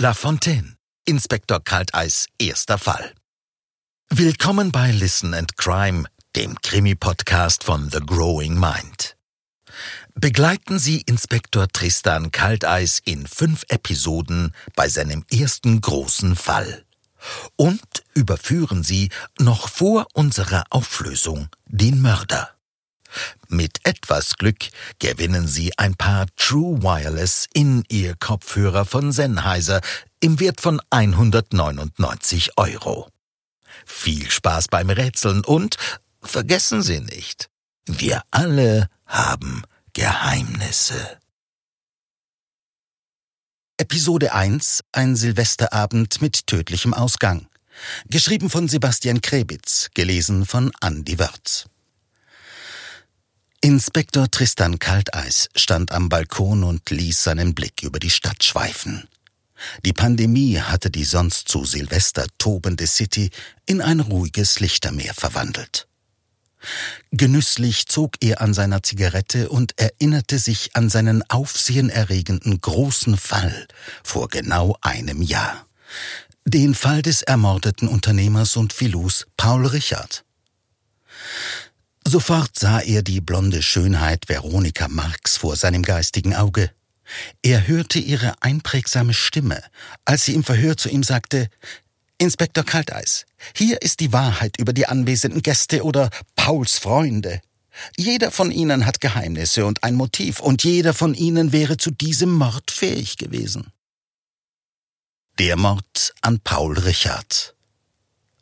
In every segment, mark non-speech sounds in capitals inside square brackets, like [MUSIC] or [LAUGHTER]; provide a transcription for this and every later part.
La Fontaine. Inspektor Kalteis erster Fall. Willkommen bei Listen and Crime, dem Krimi-Podcast von The Growing Mind. Begleiten Sie Inspektor Tristan Kalteis in fünf Episoden bei seinem ersten großen Fall. Und überführen Sie noch vor unserer Auflösung den Mörder. Mit etwas Glück gewinnen Sie ein paar True Wireless in Ihr Kopfhörer von Sennheiser im Wert von 199 Euro. Viel Spaß beim Rätseln und vergessen Sie nicht, wir alle haben Geheimnisse. Episode 1 Ein Silvesterabend mit tödlichem Ausgang. Geschrieben von Sebastian Krebitz, gelesen von Andy Wörz. Inspektor Tristan Kalteis stand am Balkon und ließ seinen Blick über die Stadt schweifen. Die Pandemie hatte die sonst zu Silvester tobende City in ein ruhiges Lichtermeer verwandelt. Genüsslich zog er an seiner Zigarette und erinnerte sich an seinen aufsehenerregenden großen Fall vor genau einem Jahr. Den Fall des ermordeten Unternehmers und Philus Paul Richard. Sofort sah er die blonde Schönheit Veronika Marx vor seinem geistigen Auge. Er hörte ihre einprägsame Stimme, als sie im Verhör zu ihm sagte, Inspektor Kalteis, hier ist die Wahrheit über die anwesenden Gäste oder Pauls Freunde. Jeder von ihnen hat Geheimnisse und ein Motiv, und jeder von ihnen wäre zu diesem Mord fähig gewesen. Der Mord an Paul Richard.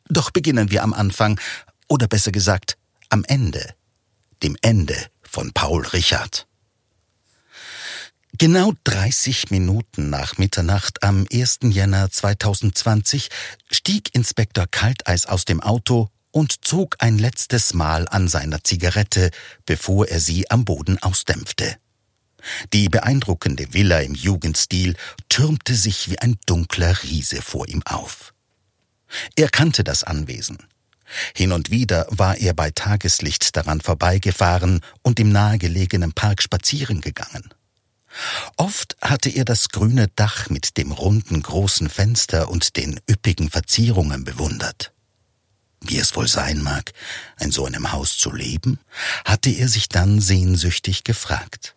Doch beginnen wir am Anfang, oder besser gesagt, am Ende, dem Ende von Paul Richard. Genau 30 Minuten nach Mitternacht am 1. Jänner 2020 stieg Inspektor Kalteis aus dem Auto und zog ein letztes Mal an seiner Zigarette, bevor er sie am Boden ausdämpfte. Die beeindruckende Villa im Jugendstil türmte sich wie ein dunkler Riese vor ihm auf. Er kannte das Anwesen. Hin und wieder war er bei Tageslicht daran vorbeigefahren und im nahegelegenen Park spazieren gegangen. Oft hatte er das grüne Dach mit dem runden großen Fenster und den üppigen Verzierungen bewundert. Wie es wohl sein mag, in so einem Haus zu leben, hatte er sich dann sehnsüchtig gefragt.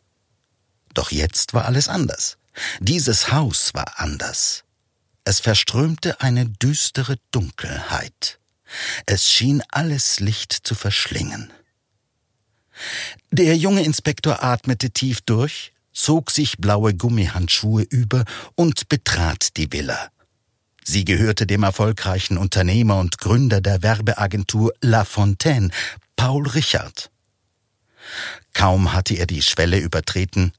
Doch jetzt war alles anders. Dieses Haus war anders. Es verströmte eine düstere Dunkelheit. Es schien alles Licht zu verschlingen. Der junge Inspektor atmete tief durch, zog sich blaue Gummihandschuhe über und betrat die Villa. Sie gehörte dem erfolgreichen Unternehmer und Gründer der Werbeagentur La Fontaine, Paul Richard. Kaum hatte er die Schwelle übertreten,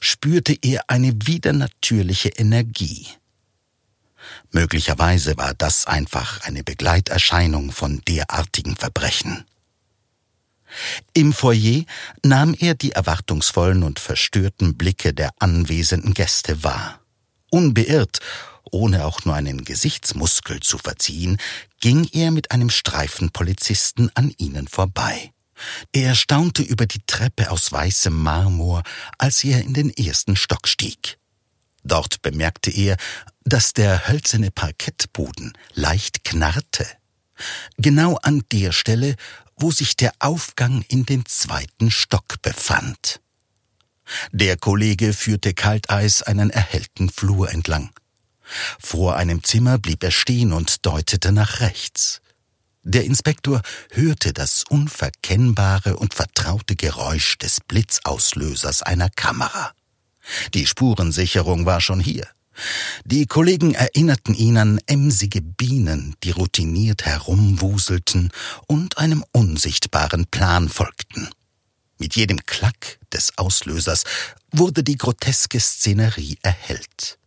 spürte er eine widernatürliche Energie. Möglicherweise war das einfach eine Begleiterscheinung von derartigen Verbrechen. Im Foyer nahm er die erwartungsvollen und verstörten Blicke der anwesenden Gäste wahr. Unbeirrt, ohne auch nur einen Gesichtsmuskel zu verziehen, ging er mit einem Streifenpolizisten an ihnen vorbei. Er staunte über die Treppe aus weißem Marmor, als er in den ersten Stock stieg. Dort bemerkte er, dass der hölzerne Parkettboden leicht knarrte. Genau an der Stelle, wo sich der Aufgang in den zweiten Stock befand. Der Kollege führte Kalteis einen erhellten Flur entlang. Vor einem Zimmer blieb er stehen und deutete nach rechts. Der Inspektor hörte das unverkennbare und vertraute Geräusch des Blitzauslösers einer Kamera. Die Spurensicherung war schon hier. Die Kollegen erinnerten ihn an emsige Bienen, die routiniert herumwuselten und einem unsichtbaren Plan folgten. Mit jedem Klack des Auslösers wurde die groteske Szenerie erhellt.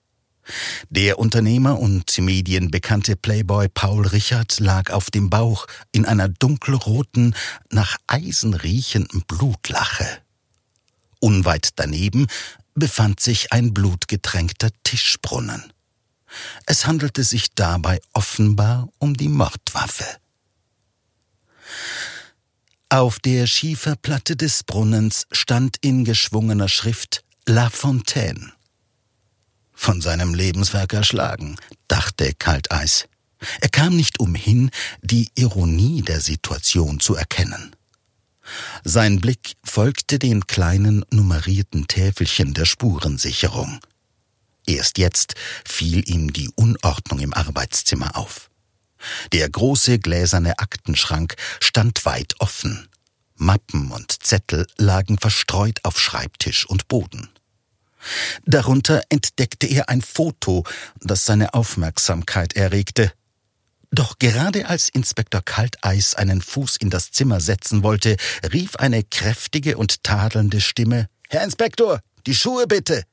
Der Unternehmer und medienbekannte Playboy Paul Richard lag auf dem Bauch in einer dunkelroten, nach Eisen riechenden Blutlache. Unweit daneben befand sich ein blutgetränkter Tischbrunnen. Es handelte sich dabei offenbar um die Mordwaffe. Auf der Schieferplatte des Brunnens stand in geschwungener Schrift La Fontaine. von seinem Lebenswerk erschlagen, dachte Kalteis. Er kam nicht umhin, die Ironie der Situation zu erkennen. Sein Blick folgte den kleinen nummerierten Täfelchen der Spurensicherung. Erst jetzt fiel ihm die Unordnung im Arbeitszimmer auf. Der große gläserne Aktenschrank stand weit offen. Mappen und Zettel lagen verstreut auf Schreibtisch und Boden. Darunter entdeckte er ein Foto, das seine Aufmerksamkeit erregte. Doch gerade als Inspektor Kalteis einen Fuß in das Zimmer setzen wollte, rief eine kräftige und tadelnde Stimme Herr Inspektor, die Schuhe bitte.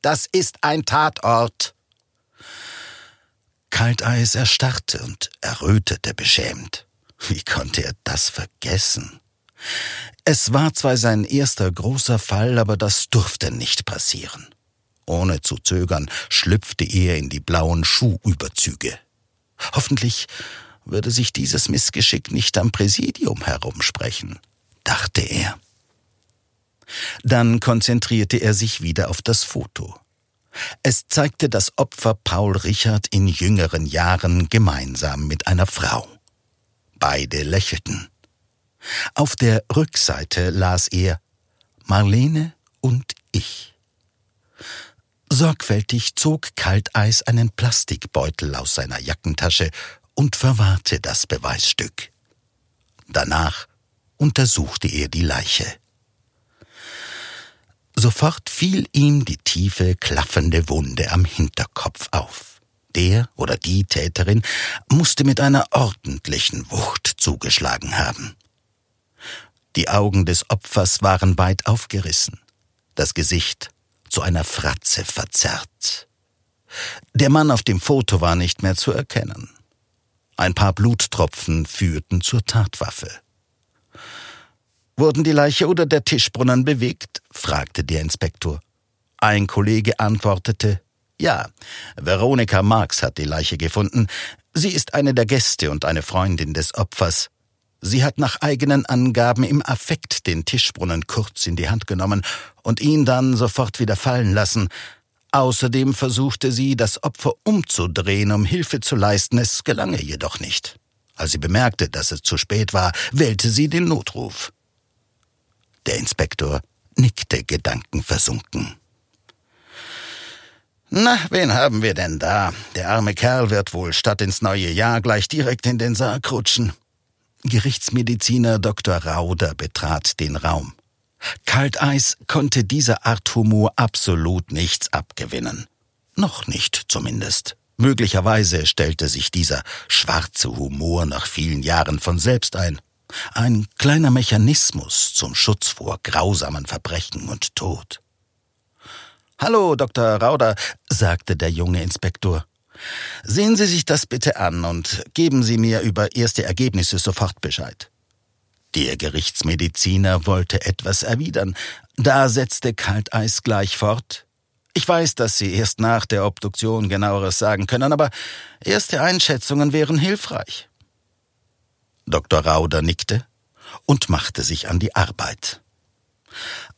Das ist ein Tatort. Kalteis erstarrte und errötete beschämt. Wie konnte er das vergessen? Es war zwar sein erster großer Fall, aber das durfte nicht passieren. Ohne zu zögern schlüpfte er in die blauen Schuhüberzüge. Hoffentlich würde sich dieses Missgeschick nicht am Präsidium herumsprechen, dachte er. Dann konzentrierte er sich wieder auf das Foto. Es zeigte das Opfer Paul Richard in jüngeren Jahren gemeinsam mit einer Frau. Beide lächelten. Auf der Rückseite las er Marlene und ich. Sorgfältig zog Kalteis einen Plastikbeutel aus seiner Jackentasche und verwahrte das Beweisstück. Danach untersuchte er die Leiche. Sofort fiel ihm die tiefe, klaffende Wunde am Hinterkopf auf. Der oder die Täterin musste mit einer ordentlichen Wucht zugeschlagen haben. Die Augen des Opfers waren weit aufgerissen, das Gesicht zu einer Fratze verzerrt. Der Mann auf dem Foto war nicht mehr zu erkennen. Ein paar Bluttropfen führten zur Tatwaffe. Wurden die Leiche oder der Tischbrunnen bewegt? fragte der Inspektor. Ein Kollege antwortete, ja, Veronika Marx hat die Leiche gefunden. Sie ist eine der Gäste und eine Freundin des Opfers. Sie hat nach eigenen Angaben im Affekt den Tischbrunnen kurz in die Hand genommen und ihn dann sofort wieder fallen lassen. Außerdem versuchte sie, das Opfer umzudrehen, um Hilfe zu leisten, es gelang ihr jedoch nicht. Als sie bemerkte, dass es zu spät war, wählte sie den Notruf. Der Inspektor nickte gedankenversunken. Na, wen haben wir denn da? Der arme Kerl wird wohl statt ins neue Jahr gleich direkt in den Sarg rutschen. Gerichtsmediziner Dr. Rauder betrat den Raum. Kalteis konnte dieser Art Humor absolut nichts abgewinnen. Noch nicht zumindest. Möglicherweise stellte sich dieser schwarze Humor nach vielen Jahren von selbst ein. Ein kleiner Mechanismus zum Schutz vor grausamen Verbrechen und Tod. Hallo, Dr. Rauder, sagte der junge Inspektor. Sehen Sie sich das bitte an und geben Sie mir über erste Ergebnisse sofort Bescheid. Der Gerichtsmediziner wollte etwas erwidern, da setzte Kalteis gleich fort. Ich weiß, dass Sie erst nach der Obduktion genaueres sagen können, aber erste Einschätzungen wären hilfreich. Dr. Rauder nickte und machte sich an die Arbeit.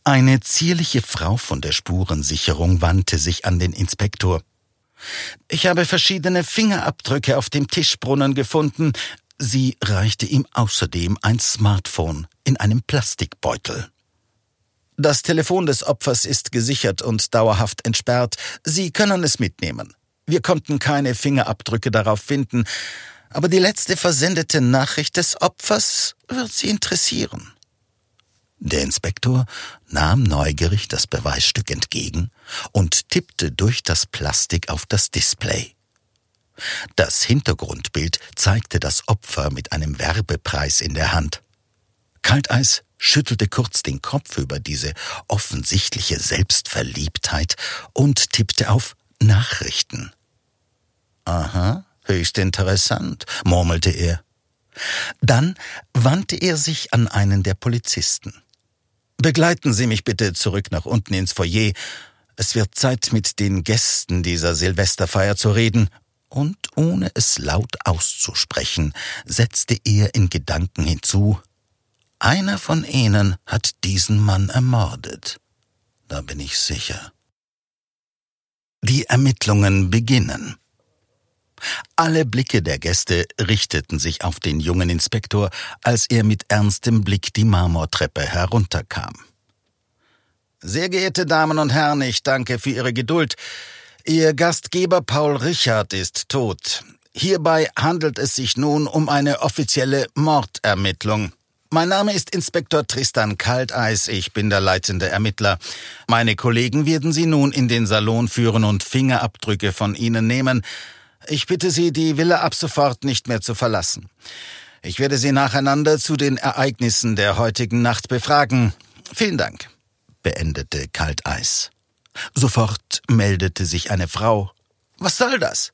Eine zierliche Frau von der Spurensicherung wandte sich an den Inspektor. Ich habe verschiedene Fingerabdrücke auf dem Tischbrunnen gefunden. Sie reichte ihm außerdem ein Smartphone in einem Plastikbeutel. Das Telefon des Opfers ist gesichert und dauerhaft entsperrt. Sie können es mitnehmen. Wir konnten keine Fingerabdrücke darauf finden, aber die letzte versendete Nachricht des Opfers wird Sie interessieren. Der Inspektor nahm neugierig das Beweisstück entgegen und tippte durch das Plastik auf das Display. Das Hintergrundbild zeigte das Opfer mit einem Werbepreis in der Hand. Kalteis schüttelte kurz den Kopf über diese offensichtliche Selbstverliebtheit und tippte auf Nachrichten. Aha, höchst interessant, murmelte er. Dann wandte er sich an einen der Polizisten. Begleiten Sie mich bitte zurück nach unten ins Foyer. Es wird Zeit, mit den Gästen dieser Silvesterfeier zu reden. Und ohne es laut auszusprechen, setzte er in Gedanken hinzu, einer von ihnen hat diesen Mann ermordet. Da bin ich sicher. Die Ermittlungen beginnen. Alle Blicke der Gäste richteten sich auf den jungen Inspektor, als er mit ernstem Blick die Marmortreppe herunterkam. Sehr geehrte Damen und Herren, ich danke für Ihre Geduld. Ihr Gastgeber Paul Richard ist tot. Hierbei handelt es sich nun um eine offizielle Mordermittlung. Mein Name ist Inspektor Tristan Kalteis, ich bin der leitende Ermittler. Meine Kollegen werden Sie nun in den Salon führen und Fingerabdrücke von Ihnen nehmen. Ich bitte Sie, die Villa ab sofort nicht mehr zu verlassen. Ich werde Sie nacheinander zu den Ereignissen der heutigen Nacht befragen. Vielen Dank, beendete Kalteis. Sofort meldete sich eine Frau. Was soll das?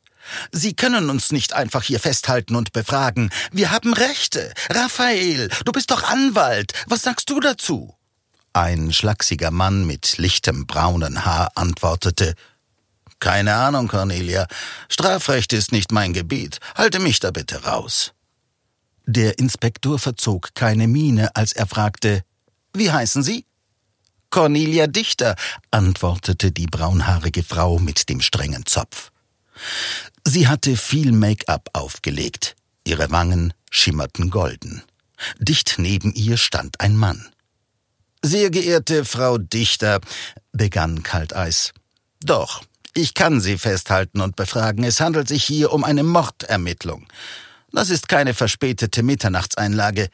Sie können uns nicht einfach hier festhalten und befragen. Wir haben Rechte. Raphael, du bist doch Anwalt. Was sagst du dazu? Ein schlachsiger Mann mit lichtem braunen Haar antwortete Keine Ahnung, Cornelia. Strafrecht ist nicht mein Gebiet. Halte mich da bitte raus. Der Inspektor verzog keine Miene, als er fragte Wie heißen Sie? Cornelia Dichter, antwortete die braunhaarige Frau mit dem strengen Zopf. Sie hatte viel Make-up aufgelegt. Ihre Wangen schimmerten golden. Dicht neben ihr stand ein Mann. Sehr geehrte Frau Dichter, begann Kalteis. Doch, ich kann Sie festhalten und befragen. Es handelt sich hier um eine Mordermittlung. Das ist keine verspätete Mitternachtseinlage.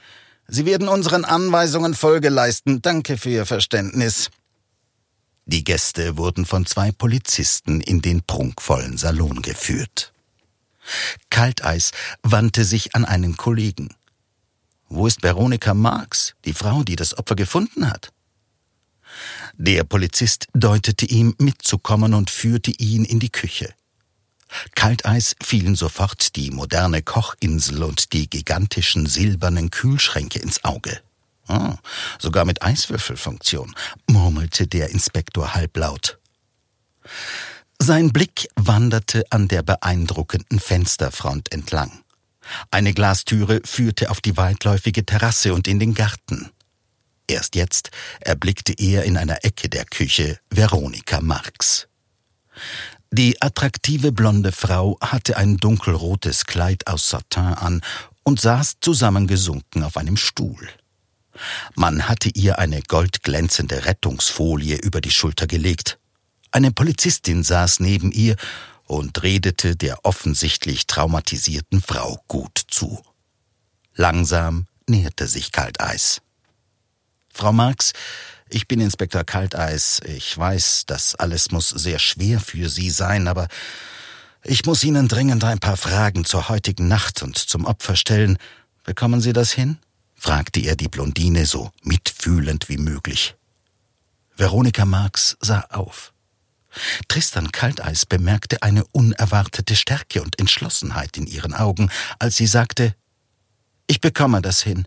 Sie werden unseren Anweisungen Folge leisten. Danke für Ihr Verständnis. Die Gäste wurden von zwei Polizisten in den prunkvollen Salon geführt. Kalteis wandte sich an einen Kollegen. Wo ist Veronika Marx, die Frau, die das Opfer gefunden hat? Der Polizist deutete ihm mitzukommen und führte ihn in die Küche. Kalteis fielen sofort die moderne Kochinsel und die gigantischen silbernen Kühlschränke ins Auge. Oh, sogar mit Eiswürfelfunktion, murmelte der Inspektor halblaut. Sein Blick wanderte an der beeindruckenden Fensterfront entlang. Eine Glastüre führte auf die weitläufige Terrasse und in den Garten. Erst jetzt erblickte er in einer Ecke der Küche Veronika Marx. Die attraktive blonde Frau hatte ein dunkelrotes Kleid aus Satin an und saß zusammengesunken auf einem Stuhl. Man hatte ihr eine goldglänzende Rettungsfolie über die Schulter gelegt. Eine Polizistin saß neben ihr und redete der offensichtlich traumatisierten Frau gut zu. Langsam näherte sich Kalteis. Frau Marx, ich bin Inspektor Kalteis. Ich weiß, das alles muss sehr schwer für Sie sein, aber ich muss Ihnen dringend ein paar Fragen zur heutigen Nacht und zum Opfer stellen. Bekommen Sie das hin? fragte er die Blondine so mitfühlend wie möglich. Veronika Marx sah auf. Tristan Kalteis bemerkte eine unerwartete Stärke und Entschlossenheit in ihren Augen, als sie sagte Ich bekomme das hin.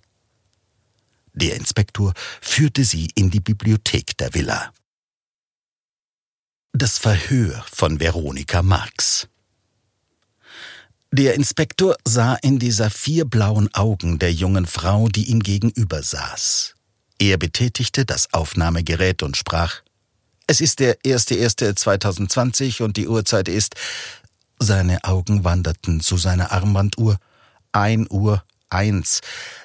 Der Inspektor führte sie in die Bibliothek der Villa. Das Verhör von Veronika Marx der Inspektor sah in die saphirblauen Augen der jungen Frau, die ihm gegenüber saß. Er betätigte das Aufnahmegerät und sprach Es ist der 1.1.2020 und die Uhrzeit ist Seine Augen wanderten zu seiner Armbanduhr. Ein Uhr eins.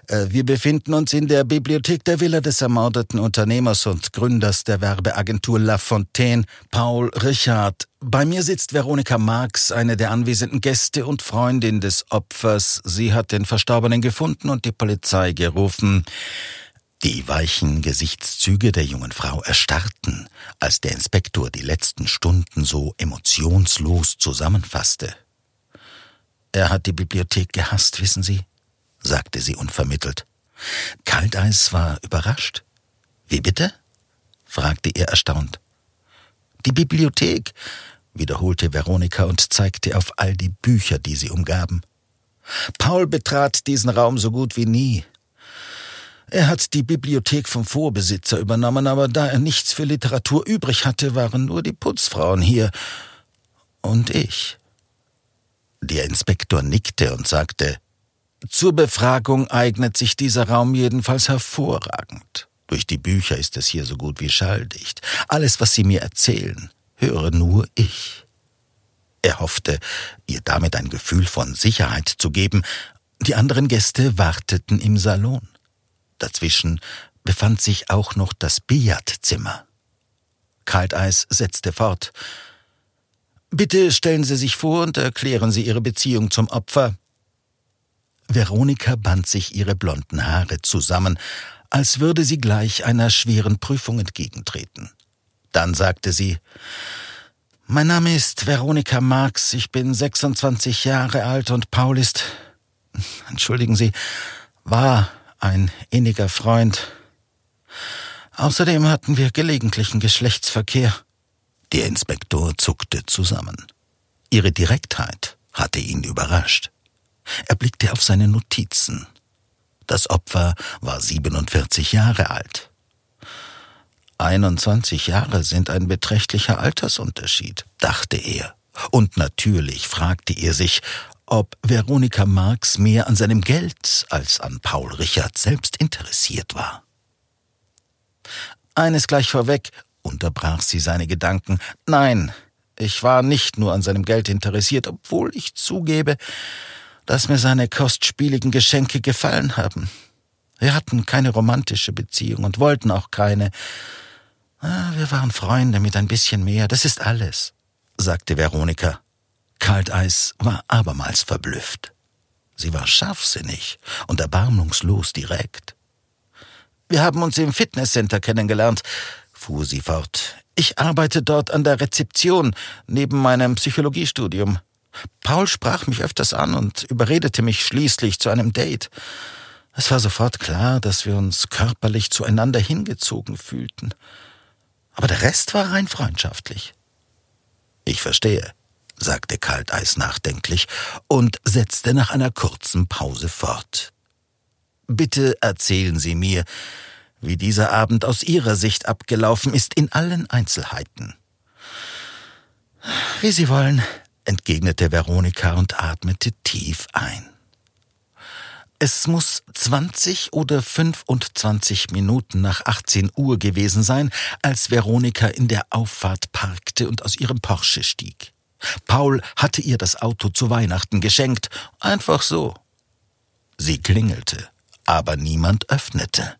Äh, wir befinden uns in der Bibliothek der Villa des ermordeten Unternehmers und Gründers der Werbeagentur La Fontaine, Paul Richard. Bei mir sitzt Veronika Marx, eine der anwesenden Gäste und Freundin des Opfers. Sie hat den Verstorbenen gefunden und die Polizei gerufen. Die weichen Gesichtszüge der jungen Frau erstarrten, als der Inspektor die letzten Stunden so emotionslos zusammenfasste. Er hat die Bibliothek gehasst, wissen Sie? Sagte sie unvermittelt. Kalteis war überrascht. Wie bitte? fragte er erstaunt. Die Bibliothek, wiederholte Veronika und zeigte auf all die Bücher, die sie umgaben. Paul betrat diesen Raum so gut wie nie. Er hat die Bibliothek vom Vorbesitzer übernommen, aber da er nichts für Literatur übrig hatte, waren nur die Putzfrauen hier. Und ich. Der Inspektor nickte und sagte, zur Befragung eignet sich dieser Raum jedenfalls hervorragend. Durch die Bücher ist es hier so gut wie schalldicht. Alles, was Sie mir erzählen, höre nur ich. Er hoffte, ihr damit ein Gefühl von Sicherheit zu geben. Die anderen Gäste warteten im Salon. Dazwischen befand sich auch noch das Billardzimmer. Kalteis setzte fort. Bitte stellen Sie sich vor und erklären Sie Ihre Beziehung zum Opfer. Veronika band sich ihre blonden Haare zusammen, als würde sie gleich einer schweren Prüfung entgegentreten. Dann sagte sie Mein Name ist Veronika Marx, ich bin 26 Jahre alt und Paul ist [LAUGHS] entschuldigen Sie, war ein inniger Freund. Außerdem hatten wir gelegentlichen Geschlechtsverkehr. Der Inspektor zuckte zusammen. Ihre Direktheit hatte ihn überrascht. Er blickte auf seine Notizen. Das Opfer war 47 Jahre alt. 21 Jahre sind ein beträchtlicher Altersunterschied, dachte er. Und natürlich fragte er sich, ob Veronika Marx mehr an seinem Geld als an Paul Richard selbst interessiert war. Eines gleich vorweg, unterbrach sie seine Gedanken. Nein, ich war nicht nur an seinem Geld interessiert, obwohl ich zugebe, dass mir seine kostspieligen Geschenke gefallen haben. Wir hatten keine romantische Beziehung und wollten auch keine. Ah, wir waren Freunde mit ein bisschen mehr, das ist alles, sagte Veronika. Kalteis war abermals verblüfft. Sie war scharfsinnig und erbarmungslos direkt. Wir haben uns im Fitnesscenter kennengelernt, fuhr sie fort. Ich arbeite dort an der Rezeption neben meinem Psychologiestudium. Paul sprach mich öfters an und überredete mich schließlich zu einem Date. Es war sofort klar, dass wir uns körperlich zueinander hingezogen fühlten. Aber der Rest war rein freundschaftlich. Ich verstehe, sagte Kalteis nachdenklich und setzte nach einer kurzen Pause fort. Bitte erzählen Sie mir, wie dieser Abend aus Ihrer Sicht abgelaufen ist, in allen Einzelheiten. Wie Sie wollen, entgegnete Veronika und atmete tief ein. Es muss 20 oder 25 Minuten nach 18 Uhr gewesen sein, als Veronika in der Auffahrt parkte und aus ihrem Porsche stieg. Paul hatte ihr das Auto zu Weihnachten geschenkt, einfach so. Sie klingelte, aber niemand öffnete.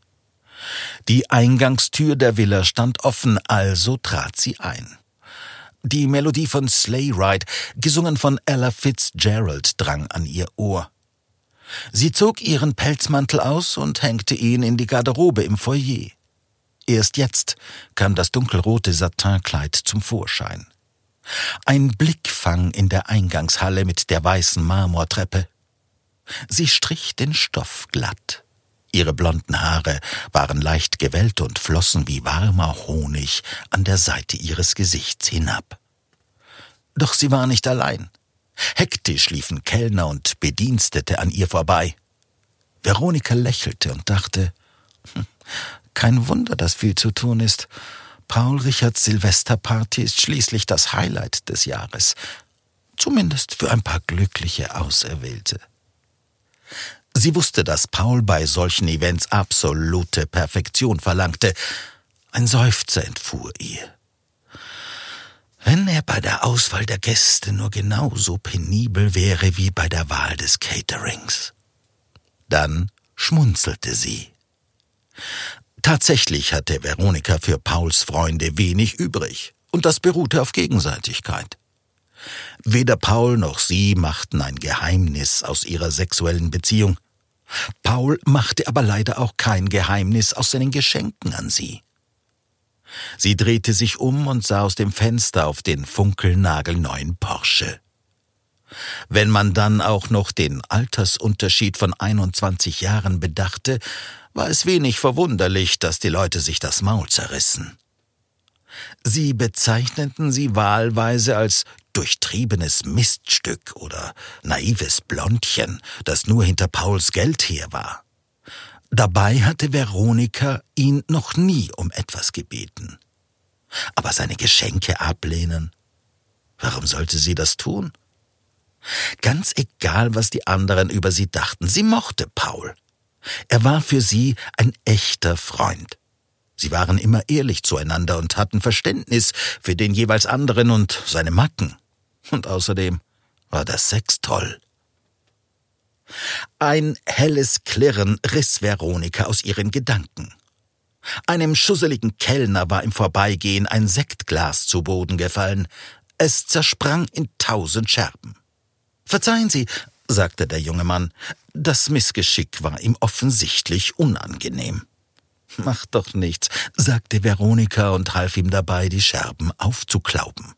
Die Eingangstür der Villa stand offen, also trat sie ein. Die Melodie von Sleigh Ride, gesungen von Ella Fitzgerald, drang an ihr Ohr. Sie zog ihren Pelzmantel aus und hängte ihn in die Garderobe im Foyer. Erst jetzt kam das dunkelrote Satinkleid zum Vorschein. Ein Blickfang in der Eingangshalle mit der weißen Marmortreppe. Sie strich den Stoff glatt. Ihre blonden Haare waren leicht gewellt und flossen wie warmer Honig an der Seite ihres Gesichts hinab. Doch sie war nicht allein. Hektisch liefen Kellner und Bedienstete an ihr vorbei. Veronika lächelte und dachte, hm, kein Wunder, dass viel zu tun ist. Paul Richards Silvesterparty ist schließlich das Highlight des Jahres. Zumindest für ein paar glückliche Auserwählte. Sie wusste, dass Paul bei solchen Events absolute Perfektion verlangte. Ein Seufzer entfuhr ihr. Wenn er bei der Auswahl der Gäste nur genauso penibel wäre wie bei der Wahl des Caterings. Dann schmunzelte sie. Tatsächlich hatte Veronika für Pauls Freunde wenig übrig, und das beruhte auf Gegenseitigkeit. Weder Paul noch sie machten ein Geheimnis aus ihrer sexuellen Beziehung. Paul machte aber leider auch kein Geheimnis aus seinen Geschenken an sie. Sie drehte sich um und sah aus dem Fenster auf den funkelnagelneuen Porsche. Wenn man dann auch noch den Altersunterschied von 21 Jahren bedachte, war es wenig verwunderlich, dass die Leute sich das Maul zerrissen. Sie bezeichneten sie wahlweise als durchtriebenes Miststück oder naives Blondchen, das nur hinter Pauls Geld her war. Dabei hatte Veronika ihn noch nie um etwas gebeten. Aber seine Geschenke ablehnen? Warum sollte sie das tun? Ganz egal, was die anderen über sie dachten, sie mochte Paul. Er war für sie ein echter Freund. Sie waren immer ehrlich zueinander und hatten Verständnis für den jeweils anderen und seine Macken. Und außerdem war das Sex toll. Ein helles Klirren riss Veronika aus ihren Gedanken. Einem schusseligen Kellner war im Vorbeigehen ein Sektglas zu Boden gefallen. Es zersprang in tausend Scherben. Verzeihen Sie, sagte der junge Mann, das Missgeschick war ihm offensichtlich unangenehm. Macht doch nichts, sagte Veronika und half ihm dabei, die Scherben aufzuklauben.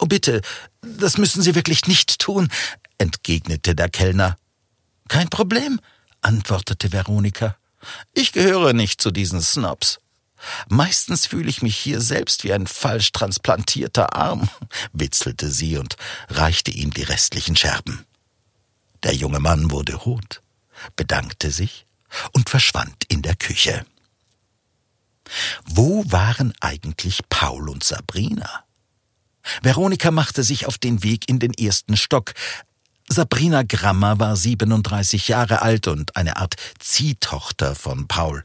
Oh bitte, das müssen Sie wirklich nicht tun, entgegnete der Kellner. Kein Problem, antwortete Veronika. Ich gehöre nicht zu diesen Snobs. Meistens fühle ich mich hier selbst wie ein falsch transplantierter Arm, witzelte sie und reichte ihm die restlichen Scherben. Der junge Mann wurde rot, bedankte sich und verschwand in der Küche. Wo waren eigentlich Paul und Sabrina? Veronika machte sich auf den Weg in den ersten Stock. Sabrina Grammer war 37 Jahre alt und eine Art Ziehtochter von Paul.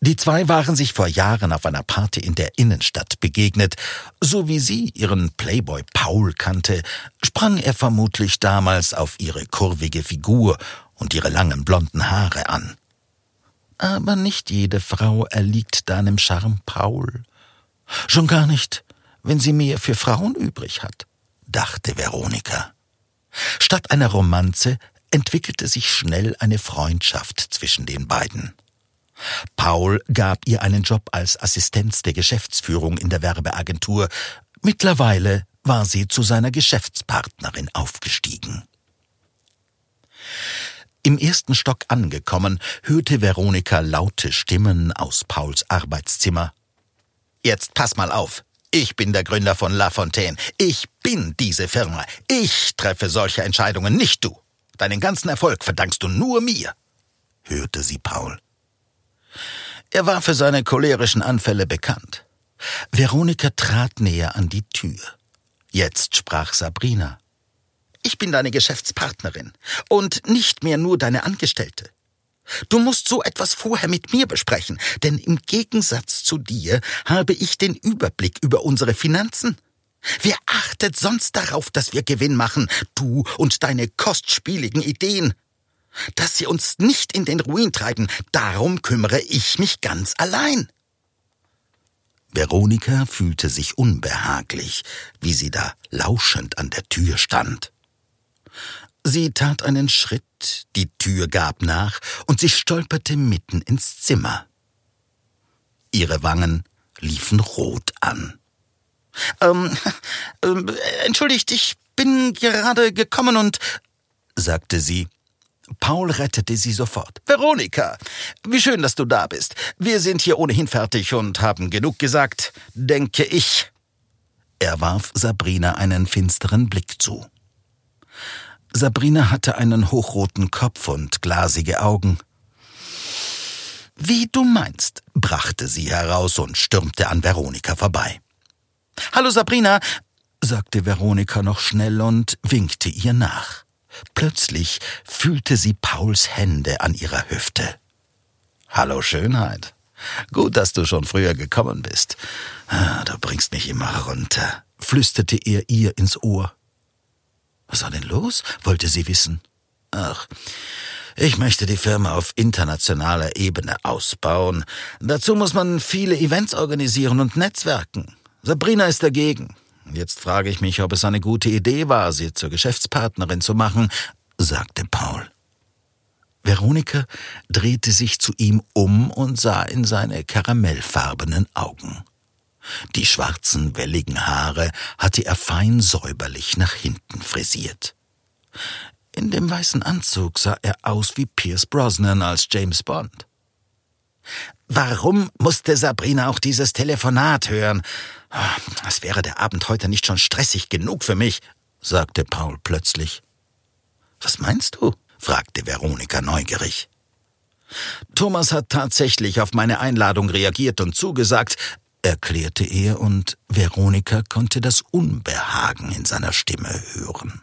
Die zwei waren sich vor Jahren auf einer Party in der Innenstadt begegnet. So wie sie ihren Playboy Paul kannte, sprang er vermutlich damals auf ihre kurvige Figur und ihre langen blonden Haare an. Aber nicht jede Frau erliegt deinem Charme Paul. Schon gar nicht, wenn sie mehr für Frauen übrig hat, dachte Veronika. Statt einer Romanze entwickelte sich schnell eine Freundschaft zwischen den beiden. Paul gab ihr einen Job als Assistenz der Geschäftsführung in der Werbeagentur. Mittlerweile war sie zu seiner Geschäftspartnerin aufgestiegen. Im ersten Stock angekommen, hörte Veronika laute Stimmen aus Pauls Arbeitszimmer. Jetzt pass mal auf. Ich bin der Gründer von La Fontaine. Ich bin diese Firma. Ich treffe solche Entscheidungen, nicht du. Deinen ganzen Erfolg verdankst du nur mir, hörte sie Paul. Er war für seine cholerischen Anfälle bekannt. Veronika trat näher an die Tür. Jetzt sprach Sabrina. Ich bin deine Geschäftspartnerin und nicht mehr nur deine Angestellte. Du musst so etwas vorher mit mir besprechen, denn im Gegensatz zu dir habe ich den Überblick über unsere Finanzen. Wer achtet sonst darauf, dass wir Gewinn machen, du und deine kostspieligen Ideen? Dass sie uns nicht in den Ruin treiben, darum kümmere ich mich ganz allein. Veronika fühlte sich unbehaglich, wie sie da lauschend an der Tür stand. Sie tat einen Schritt, die Tür gab nach und sie stolperte mitten ins Zimmer. Ihre Wangen liefen rot an. Ähm, ähm, entschuldigt, ich bin gerade gekommen und, sagte sie. Paul rettete sie sofort. Veronika, wie schön, dass du da bist. Wir sind hier ohnehin fertig und haben genug gesagt, denke ich. Er warf Sabrina einen finsteren Blick zu. Sabrina hatte einen hochroten Kopf und glasige Augen. Wie du meinst, brachte sie heraus und stürmte an Veronika vorbei. Hallo Sabrina, sagte Veronika noch schnell und winkte ihr nach. Plötzlich fühlte sie Pauls Hände an ihrer Hüfte. Hallo Schönheit. Gut, dass du schon früher gekommen bist. Ah, du bringst mich immer runter, flüsterte er ihr ins Ohr. Was war denn los? wollte sie wissen. Ach, ich möchte die Firma auf internationaler Ebene ausbauen. Dazu muss man viele Events organisieren und netzwerken. Sabrina ist dagegen. Jetzt frage ich mich, ob es eine gute Idee war, sie zur Geschäftspartnerin zu machen, sagte Paul. Veronika drehte sich zu ihm um und sah in seine karamellfarbenen Augen. Die schwarzen, welligen Haare hatte er fein säuberlich nach hinten frisiert. In dem weißen Anzug sah er aus wie Pierce Brosnan als James Bond. Warum musste Sabrina auch dieses Telefonat hören? Als wäre der Abend heute nicht schon stressig genug für mich, sagte Paul plötzlich. Was meinst du? fragte Veronika neugierig. Thomas hat tatsächlich auf meine Einladung reagiert und zugesagt, erklärte er, und Veronika konnte das Unbehagen in seiner Stimme hören.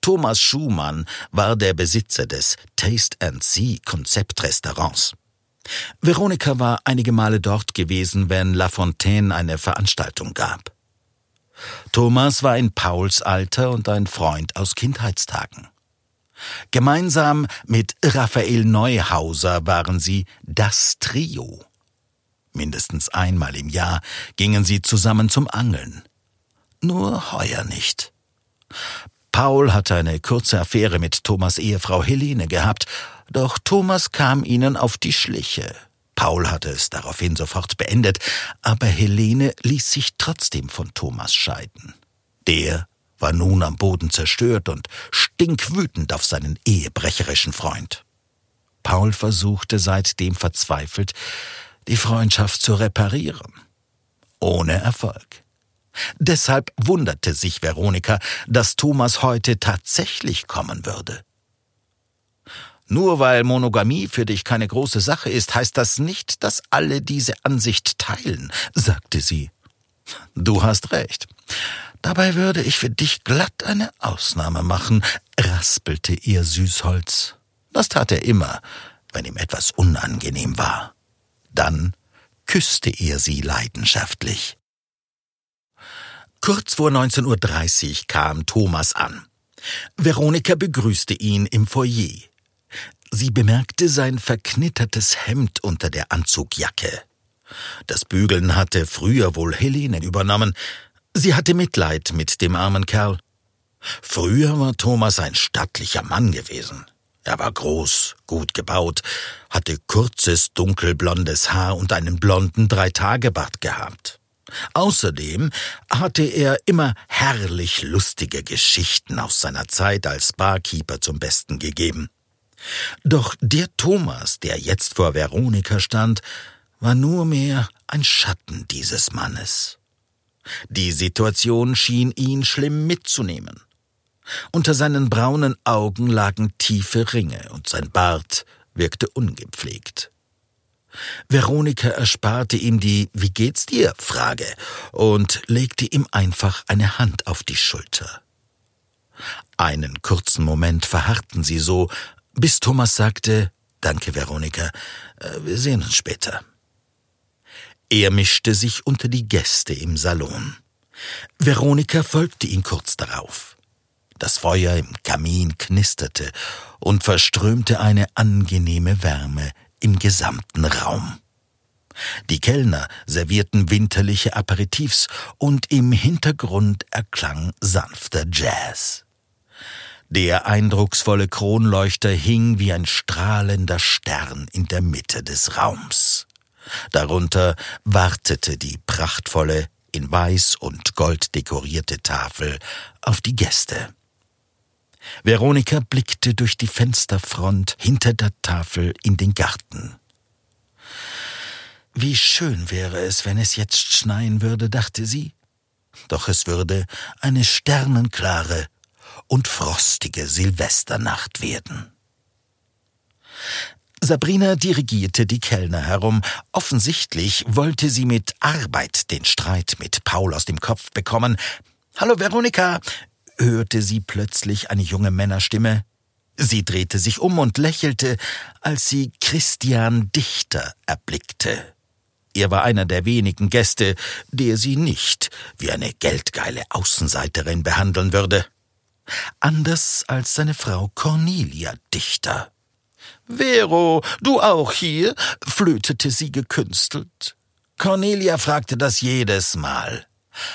Thomas Schumann war der Besitzer des Taste and See Konzeptrestaurants. Veronika war einige Male dort gewesen, wenn La Fontaine eine Veranstaltung gab. Thomas war in Pauls Alter und ein Freund aus Kindheitstagen. Gemeinsam mit Raphael Neuhauser waren sie das Trio. Mindestens einmal im Jahr gingen sie zusammen zum Angeln. Nur heuer nicht. Paul hatte eine kurze Affäre mit Thomas Ehefrau Helene gehabt, doch Thomas kam ihnen auf die Schliche. Paul hatte es daraufhin sofort beendet, aber Helene ließ sich trotzdem von Thomas scheiden. Der war nun am Boden zerstört und stinkwütend auf seinen ehebrecherischen Freund. Paul versuchte seitdem verzweifelt, die Freundschaft zu reparieren. Ohne Erfolg. Deshalb wunderte sich Veronika, dass Thomas heute tatsächlich kommen würde. Nur weil Monogamie für dich keine große Sache ist, heißt das nicht, dass alle diese Ansicht teilen, sagte sie. Du hast recht. Dabei würde ich für dich glatt eine Ausnahme machen, raspelte ihr Süßholz. Das tat er immer, wenn ihm etwas unangenehm war. Dann küsste er sie leidenschaftlich. Kurz vor 19.30 Uhr kam Thomas an. Veronika begrüßte ihn im Foyer. Sie bemerkte sein verknittertes Hemd unter der Anzugjacke. Das Bügeln hatte früher wohl Helene übernommen. Sie hatte Mitleid mit dem armen Kerl. Früher war Thomas ein stattlicher Mann gewesen. Er war groß, gut gebaut, hatte kurzes, dunkelblondes Haar und einen blonden Dreitagebart gehabt. Außerdem hatte er immer herrlich lustige Geschichten aus seiner Zeit als Barkeeper zum Besten gegeben. Doch der Thomas, der jetzt vor Veronika stand, war nur mehr ein Schatten dieses Mannes. Die Situation schien ihn schlimm mitzunehmen. Unter seinen braunen Augen lagen tiefe Ringe und sein Bart wirkte ungepflegt. Veronika ersparte ihm die Wie geht's dir? Frage und legte ihm einfach eine Hand auf die Schulter. Einen kurzen Moment verharrten sie so, bis Thomas sagte Danke, Veronika, äh, wir sehen uns später. Er mischte sich unter die Gäste im Salon. Veronika folgte ihm kurz darauf. Das Feuer im Kamin knisterte und verströmte eine angenehme Wärme im gesamten Raum. Die Kellner servierten winterliche Aperitifs und im Hintergrund erklang sanfter Jazz. Der eindrucksvolle Kronleuchter hing wie ein strahlender Stern in der Mitte des Raums. Darunter wartete die prachtvolle, in Weiß und Gold dekorierte Tafel auf die Gäste. Veronika blickte durch die Fensterfront hinter der Tafel in den Garten. Wie schön wäre es, wenn es jetzt schneien würde, dachte sie. Doch es würde eine sternenklare und frostige Silvesternacht werden. Sabrina dirigierte die Kellner herum. Offensichtlich wollte sie mit Arbeit den Streit mit Paul aus dem Kopf bekommen. Hallo Veronika, hörte sie plötzlich eine junge Männerstimme. Sie drehte sich um und lächelte, als sie Christian Dichter erblickte. Er war einer der wenigen Gäste, der sie nicht wie eine geldgeile Außenseiterin behandeln würde. Anders als seine Frau Cornelia Dichter. Vero, du auch hier? flötete sie gekünstelt. Cornelia fragte das jedes Mal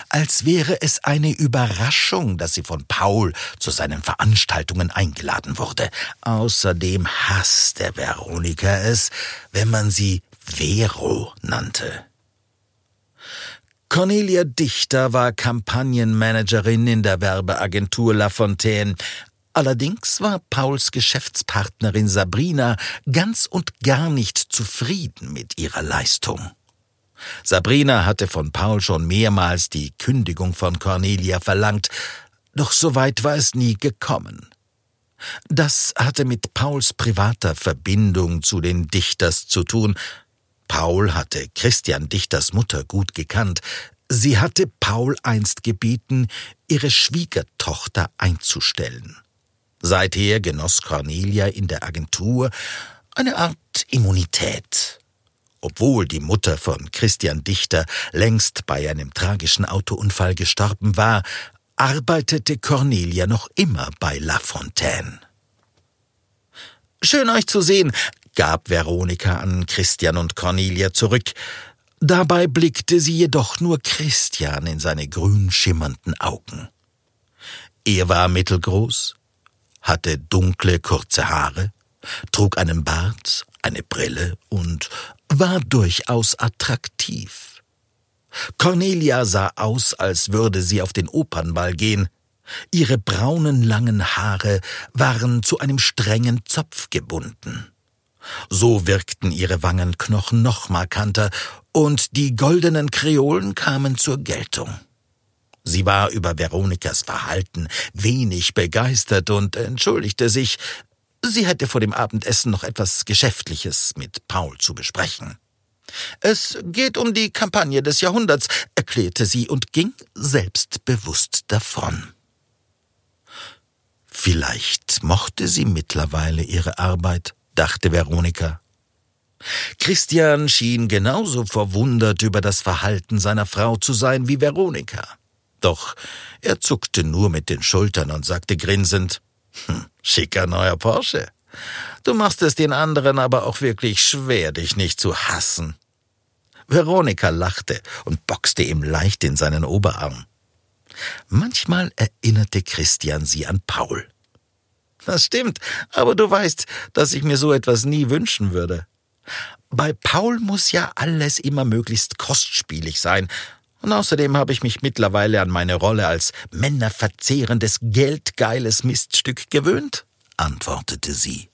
als wäre es eine Überraschung, dass sie von Paul zu seinen Veranstaltungen eingeladen wurde. Außerdem hasste Veronika es, wenn man sie Vero nannte. Cornelia Dichter war Kampagnenmanagerin in der Werbeagentur La Fontaine. Allerdings war Pauls Geschäftspartnerin Sabrina ganz und gar nicht zufrieden mit ihrer Leistung. Sabrina hatte von Paul schon mehrmals die Kündigung von Cornelia verlangt, doch so weit war es nie gekommen. Das hatte mit Pauls privater Verbindung zu den Dichters zu tun. Paul hatte Christian Dichters Mutter gut gekannt. Sie hatte Paul einst gebeten, ihre Schwiegertochter einzustellen. Seither genoss Cornelia in der Agentur eine Art Immunität. Obwohl die Mutter von Christian Dichter längst bei einem tragischen Autounfall gestorben war, arbeitete Cornelia noch immer bei La Fontaine. Schön euch zu sehen, gab Veronika an Christian und Cornelia zurück. Dabei blickte sie jedoch nur Christian in seine grün schimmernden Augen. Er war mittelgroß, hatte dunkle, kurze Haare, trug einen Bart, eine Brille und war durchaus attraktiv. Cornelia sah aus, als würde sie auf den Opernball gehen. Ihre braunen langen Haare waren zu einem strengen Zopf gebunden. So wirkten ihre Wangenknochen noch markanter, und die goldenen Kreolen kamen zur Geltung. Sie war über Veronikas Verhalten wenig begeistert und entschuldigte sich, sie hätte vor dem Abendessen noch etwas Geschäftliches mit Paul zu besprechen. Es geht um die Kampagne des Jahrhunderts, erklärte sie und ging selbstbewusst davon. Vielleicht mochte sie mittlerweile ihre Arbeit, dachte Veronika. Christian schien genauso verwundert über das Verhalten seiner Frau zu sein wie Veronika. Doch er zuckte nur mit den Schultern und sagte grinsend, hm, schicker neuer Porsche. Du machst es den anderen aber auch wirklich schwer, dich nicht zu hassen. Veronika lachte und boxte ihm leicht in seinen Oberarm. Manchmal erinnerte Christian sie an Paul. Das stimmt, aber du weißt, dass ich mir so etwas nie wünschen würde. Bei Paul muss ja alles immer möglichst kostspielig sein, und außerdem habe ich mich mittlerweile an meine Rolle als männerverzehrendes, geldgeiles Miststück gewöhnt, antwortete sie.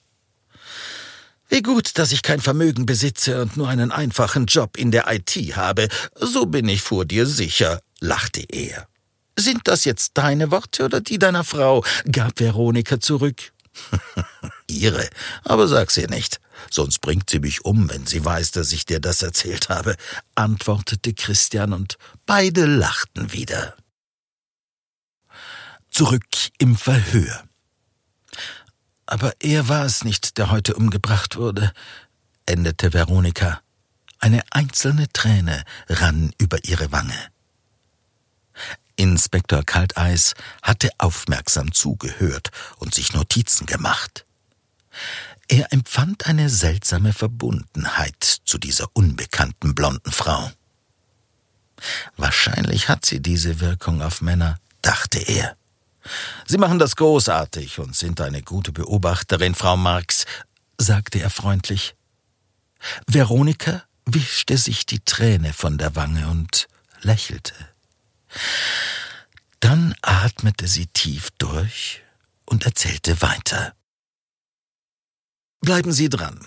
Wie gut, dass ich kein Vermögen besitze und nur einen einfachen Job in der IT habe, so bin ich vor dir sicher, lachte er. Sind das jetzt deine Worte oder die deiner Frau? gab Veronika zurück. [LAUGHS] Ihre, aber sag's ihr nicht, sonst bringt sie mich um, wenn sie weiß, dass ich dir das erzählt habe, antwortete Christian, und beide lachten wieder. Zurück im Verhör. Aber er war es nicht, der heute umgebracht wurde, endete Veronika. Eine einzelne Träne rann über ihre Wange. Inspektor Kalteis hatte aufmerksam zugehört und sich Notizen gemacht. Er empfand eine seltsame Verbundenheit zu dieser unbekannten blonden Frau. Wahrscheinlich hat sie diese Wirkung auf Männer, dachte er. Sie machen das großartig und sind eine gute Beobachterin, Frau Marx, sagte er freundlich. Veronika wischte sich die Träne von der Wange und lächelte. Dann atmete sie tief durch und erzählte weiter. Bleiben Sie dran.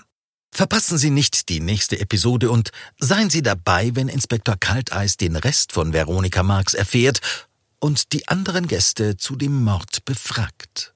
Verpassen Sie nicht die nächste Episode und seien Sie dabei, wenn Inspektor Kalteis den Rest von Veronika Marx erfährt und die anderen Gäste zu dem Mord befragt.